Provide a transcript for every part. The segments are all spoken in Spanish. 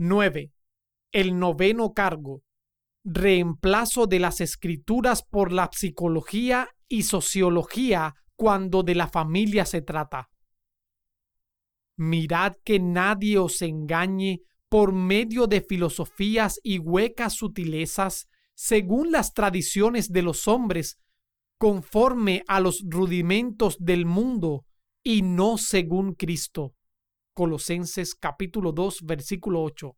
9. El noveno cargo. Reemplazo de las escrituras por la psicología y sociología cuando de la familia se trata. Mirad que nadie os engañe por medio de filosofías y huecas sutilezas según las tradiciones de los hombres, conforme a los rudimentos del mundo y no según Cristo. Colosenses capítulo 2 versículo 8.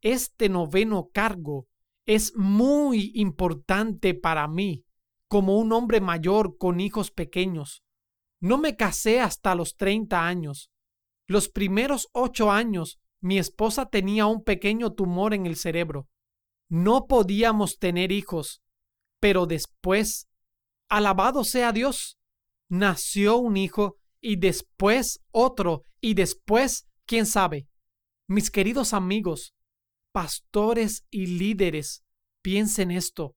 Este noveno cargo es muy importante para mí como un hombre mayor con hijos pequeños. No me casé hasta los 30 años. Los primeros ocho años mi esposa tenía un pequeño tumor en el cerebro. No podíamos tener hijos, pero después, alabado sea Dios, nació un hijo y después otro y después, quién sabe. Mis queridos amigos, pastores y líderes, piensen esto.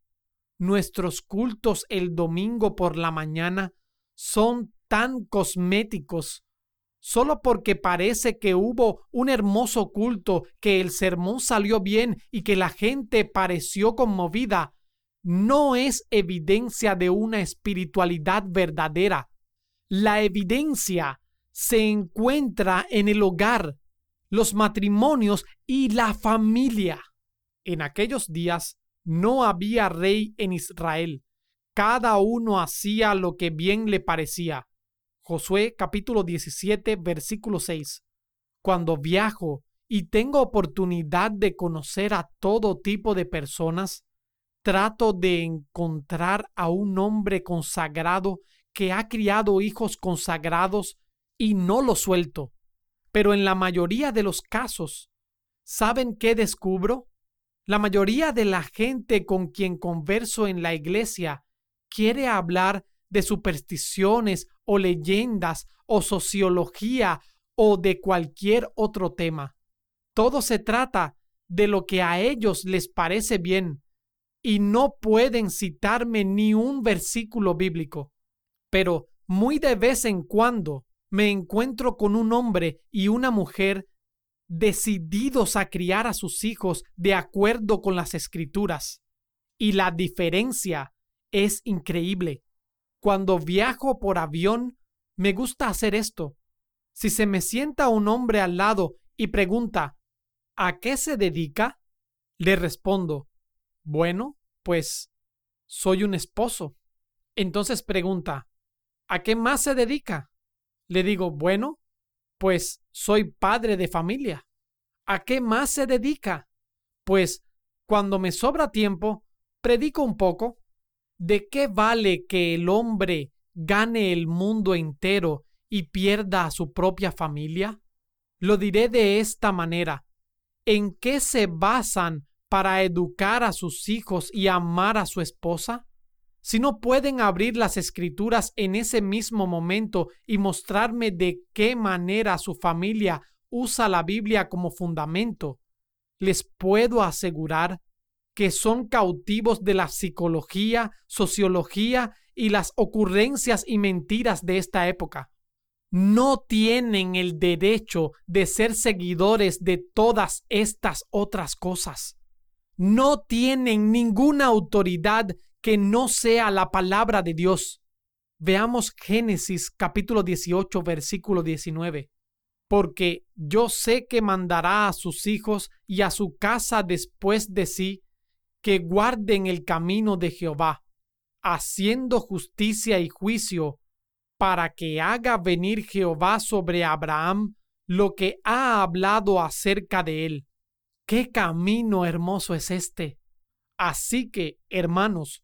Nuestros cultos el domingo por la mañana son tan cosméticos solo porque parece que hubo un hermoso culto, que el sermón salió bien y que la gente pareció conmovida, no es evidencia de una espiritualidad verdadera. La evidencia se encuentra en el hogar, los matrimonios y la familia. En aquellos días no había rey en Israel. Cada uno hacía lo que bien le parecía. Josué capítulo 17 versículo 6. Cuando viajo y tengo oportunidad de conocer a todo tipo de personas, trato de encontrar a un hombre consagrado que ha criado hijos consagrados y no lo suelto. Pero en la mayoría de los casos, ¿saben qué descubro? La mayoría de la gente con quien converso en la iglesia quiere hablar de supersticiones o leyendas o sociología o de cualquier otro tema. Todo se trata de lo que a ellos les parece bien y no pueden citarme ni un versículo bíblico. Pero muy de vez en cuando me encuentro con un hombre y una mujer decididos a criar a sus hijos de acuerdo con las escrituras. Y la diferencia es increíble. Cuando viajo por avión, me gusta hacer esto. Si se me sienta un hombre al lado y pregunta, ¿a qué se dedica? Le respondo, bueno, pues soy un esposo. Entonces pregunta, ¿a qué más se dedica? Le digo, bueno, pues soy padre de familia. ¿A qué más se dedica? Pues cuando me sobra tiempo, predico un poco ¿De qué vale que el hombre gane el mundo entero y pierda a su propia familia? Lo diré de esta manera. ¿En qué se basan para educar a sus hijos y amar a su esposa? Si no pueden abrir las escrituras en ese mismo momento y mostrarme de qué manera su familia usa la Biblia como fundamento, les puedo asegurar que son cautivos de la psicología, sociología y las ocurrencias y mentiras de esta época. No tienen el derecho de ser seguidores de todas estas otras cosas. No tienen ninguna autoridad que no sea la palabra de Dios. Veamos Génesis capítulo 18 versículo 19. Porque yo sé que mandará a sus hijos y a su casa después de sí que guarden el camino de Jehová, haciendo justicia y juicio, para que haga venir Jehová sobre Abraham lo que ha hablado acerca de él. ¡Qué camino hermoso es este! Así que, hermanos,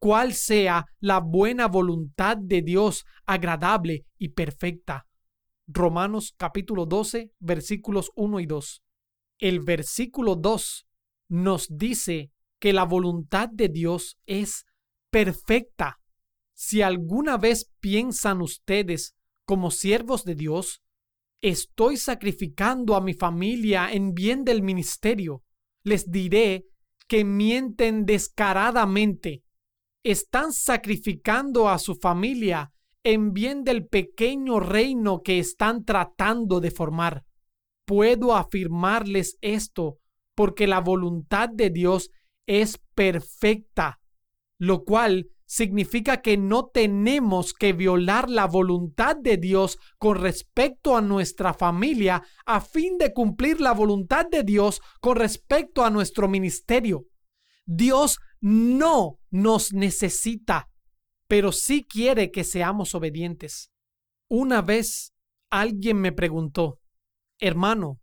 cuál sea la buena voluntad de Dios agradable y perfecta. Romanos capítulo 12 versículos 1 y 2. El versículo 2 nos dice que la voluntad de Dios es perfecta. Si alguna vez piensan ustedes como siervos de Dios, estoy sacrificando a mi familia en bien del ministerio. Les diré que mienten descaradamente. Están sacrificando a su familia en bien del pequeño reino que están tratando de formar. Puedo afirmarles esto porque la voluntad de Dios es perfecta, lo cual significa que no tenemos que violar la voluntad de Dios con respecto a nuestra familia a fin de cumplir la voluntad de Dios con respecto a nuestro ministerio. Dios no nos necesita, pero sí quiere que seamos obedientes. Una vez alguien me preguntó, hermano,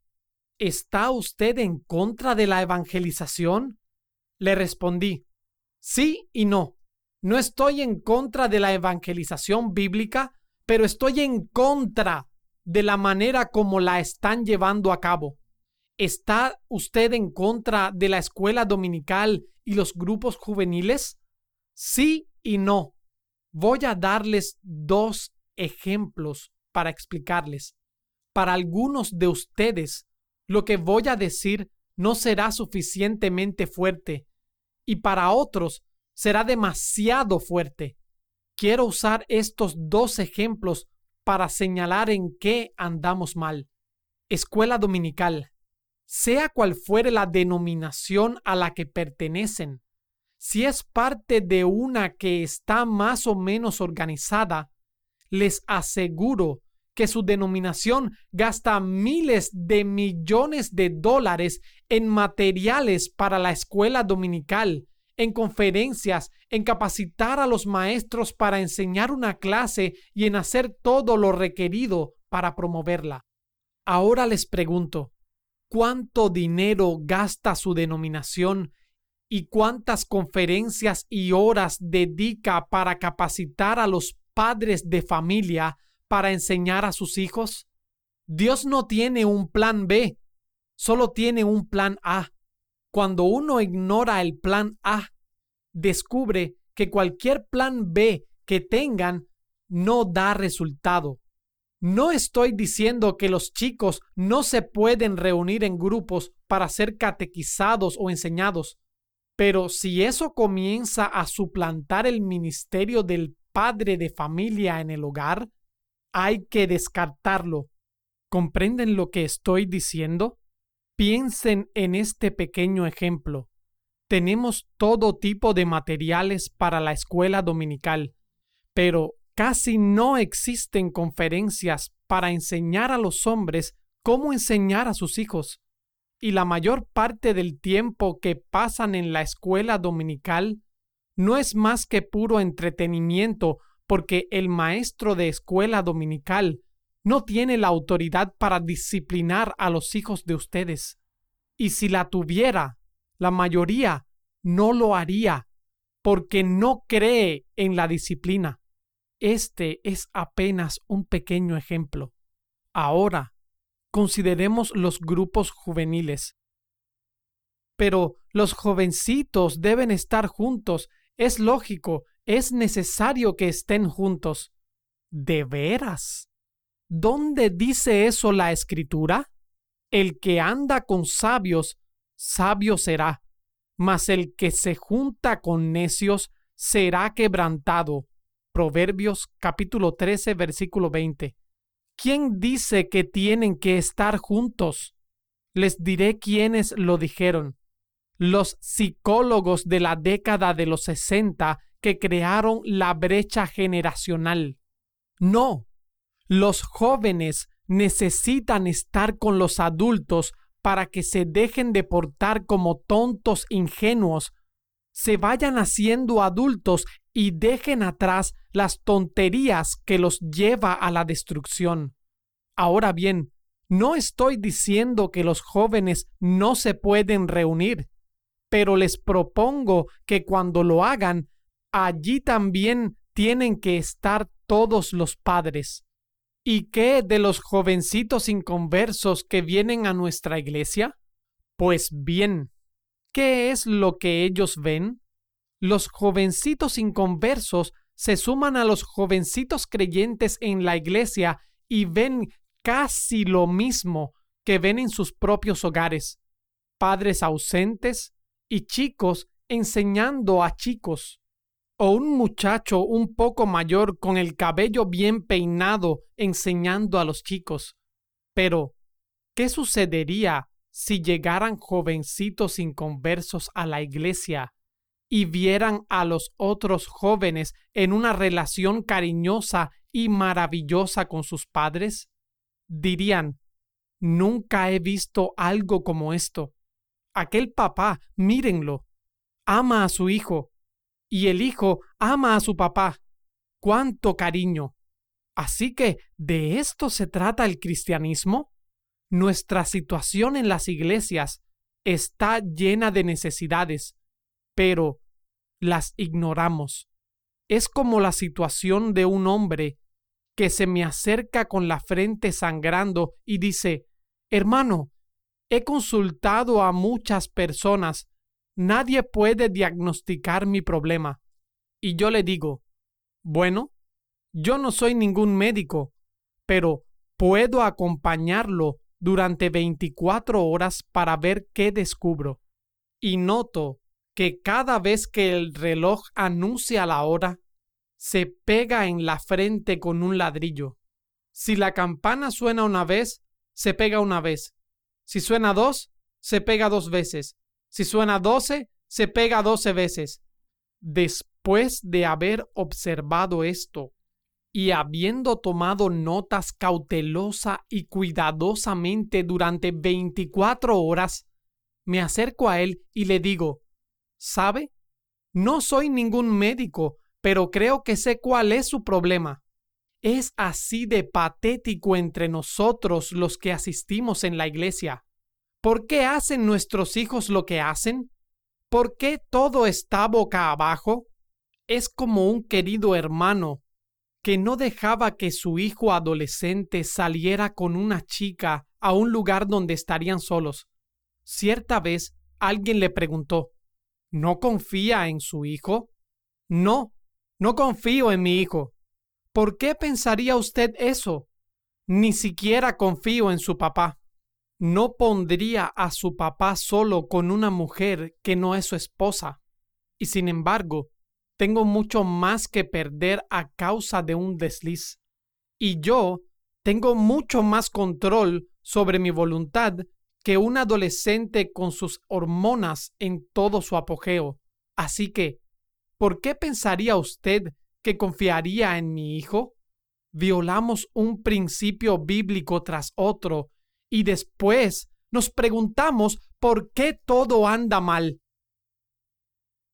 ¿está usted en contra de la evangelización? Le respondí, sí y no. No estoy en contra de la evangelización bíblica, pero estoy en contra de la manera como la están llevando a cabo. ¿Está usted en contra de la escuela dominical y los grupos juveniles? Sí y no. Voy a darles dos ejemplos para explicarles. Para algunos de ustedes, lo que voy a decir no será suficientemente fuerte y para otros será demasiado fuerte. Quiero usar estos dos ejemplos para señalar en qué andamos mal. Escuela dominical. Sea cual fuere la denominación a la que pertenecen, si es parte de una que está más o menos organizada, les aseguro que su denominación gasta miles de millones de dólares en materiales para la escuela dominical en conferencias, en capacitar a los maestros para enseñar una clase y en hacer todo lo requerido para promoverla. Ahora les pregunto, ¿cuánto dinero gasta su denominación y cuántas conferencias y horas dedica para capacitar a los padres de familia para enseñar a sus hijos? Dios no tiene un plan B, solo tiene un plan A. Cuando uno ignora el plan A, descubre que cualquier plan B que tengan no da resultado. No estoy diciendo que los chicos no se pueden reunir en grupos para ser catequizados o enseñados, pero si eso comienza a suplantar el ministerio del padre de familia en el hogar, hay que descartarlo. ¿Comprenden lo que estoy diciendo? Piensen en este pequeño ejemplo. Tenemos todo tipo de materiales para la escuela dominical, pero casi no existen conferencias para enseñar a los hombres cómo enseñar a sus hijos. Y la mayor parte del tiempo que pasan en la escuela dominical no es más que puro entretenimiento porque el maestro de escuela dominical no tiene la autoridad para disciplinar a los hijos de ustedes. Y si la tuviera, la mayoría no lo haría porque no cree en la disciplina. Este es apenas un pequeño ejemplo. Ahora, consideremos los grupos juveniles. Pero los jovencitos deben estar juntos. Es lógico, es necesario que estén juntos. ¿De veras? ¿Dónde dice eso la escritura? El que anda con sabios, sabio será, mas el que se junta con necios será quebrantado. Proverbios capítulo 13, versículo 20. ¿Quién dice que tienen que estar juntos? Les diré quiénes lo dijeron. Los psicólogos de la década de los 60 que crearon la brecha generacional. No, los jóvenes necesitan estar con los adultos para que se dejen de portar como tontos ingenuos, se vayan haciendo adultos y dejen atrás las tonterías que los lleva a la destrucción. Ahora bien, no estoy diciendo que los jóvenes no se pueden reunir, pero les propongo que cuando lo hagan, allí también tienen que estar todos los padres. ¿Y qué de los jovencitos inconversos que vienen a nuestra iglesia? Pues bien, ¿qué es lo que ellos ven? Los jovencitos inconversos se suman a los jovencitos creyentes en la iglesia y ven casi lo mismo que ven en sus propios hogares. Padres ausentes y chicos enseñando a chicos. O un muchacho un poco mayor con el cabello bien peinado enseñando a los chicos. Pero, ¿qué sucedería si llegaran jovencitos inconversos a la iglesia y vieran a los otros jóvenes en una relación cariñosa y maravillosa con sus padres? Dirían, nunca he visto algo como esto. Aquel papá, mírenlo, ama a su hijo, y el hijo ama a su papá. ¡Cuánto cariño! Así que, ¿de esto se trata el cristianismo? Nuestra situación en las iglesias está llena de necesidades, pero las ignoramos. Es como la situación de un hombre que se me acerca con la frente sangrando y dice, Hermano, he consultado a muchas personas, nadie puede diagnosticar mi problema. Y yo le digo, bueno, yo no soy ningún médico, pero puedo acompañarlo durante 24 horas para ver qué descubro. Y noto que cada vez que el reloj anuncia la hora, se pega en la frente con un ladrillo. Si la campana suena una vez, se pega una vez. Si suena dos, se pega dos veces. Si suena doce, se pega doce veces. Después de haber observado esto y habiendo tomado notas cautelosa y cuidadosamente durante veinticuatro horas, me acerco a él y le digo, ¿Sabe? No soy ningún médico, pero creo que sé cuál es su problema. Es así de patético entre nosotros los que asistimos en la iglesia. ¿Por qué hacen nuestros hijos lo que hacen? ¿Por qué todo está boca abajo? Es como un querido hermano que no dejaba que su hijo adolescente saliera con una chica a un lugar donde estarían solos. Cierta vez alguien le preguntó ¿No confía en su hijo? No, no confío en mi hijo. ¿Por qué pensaría usted eso? Ni siquiera confío en su papá. No pondría a su papá solo con una mujer que no es su esposa. Y sin embargo, tengo mucho más que perder a causa de un desliz. Y yo tengo mucho más control sobre mi voluntad que un adolescente con sus hormonas en todo su apogeo. Así que, ¿por qué pensaría usted que confiaría en mi hijo? Violamos un principio bíblico tras otro y después nos preguntamos por qué todo anda mal.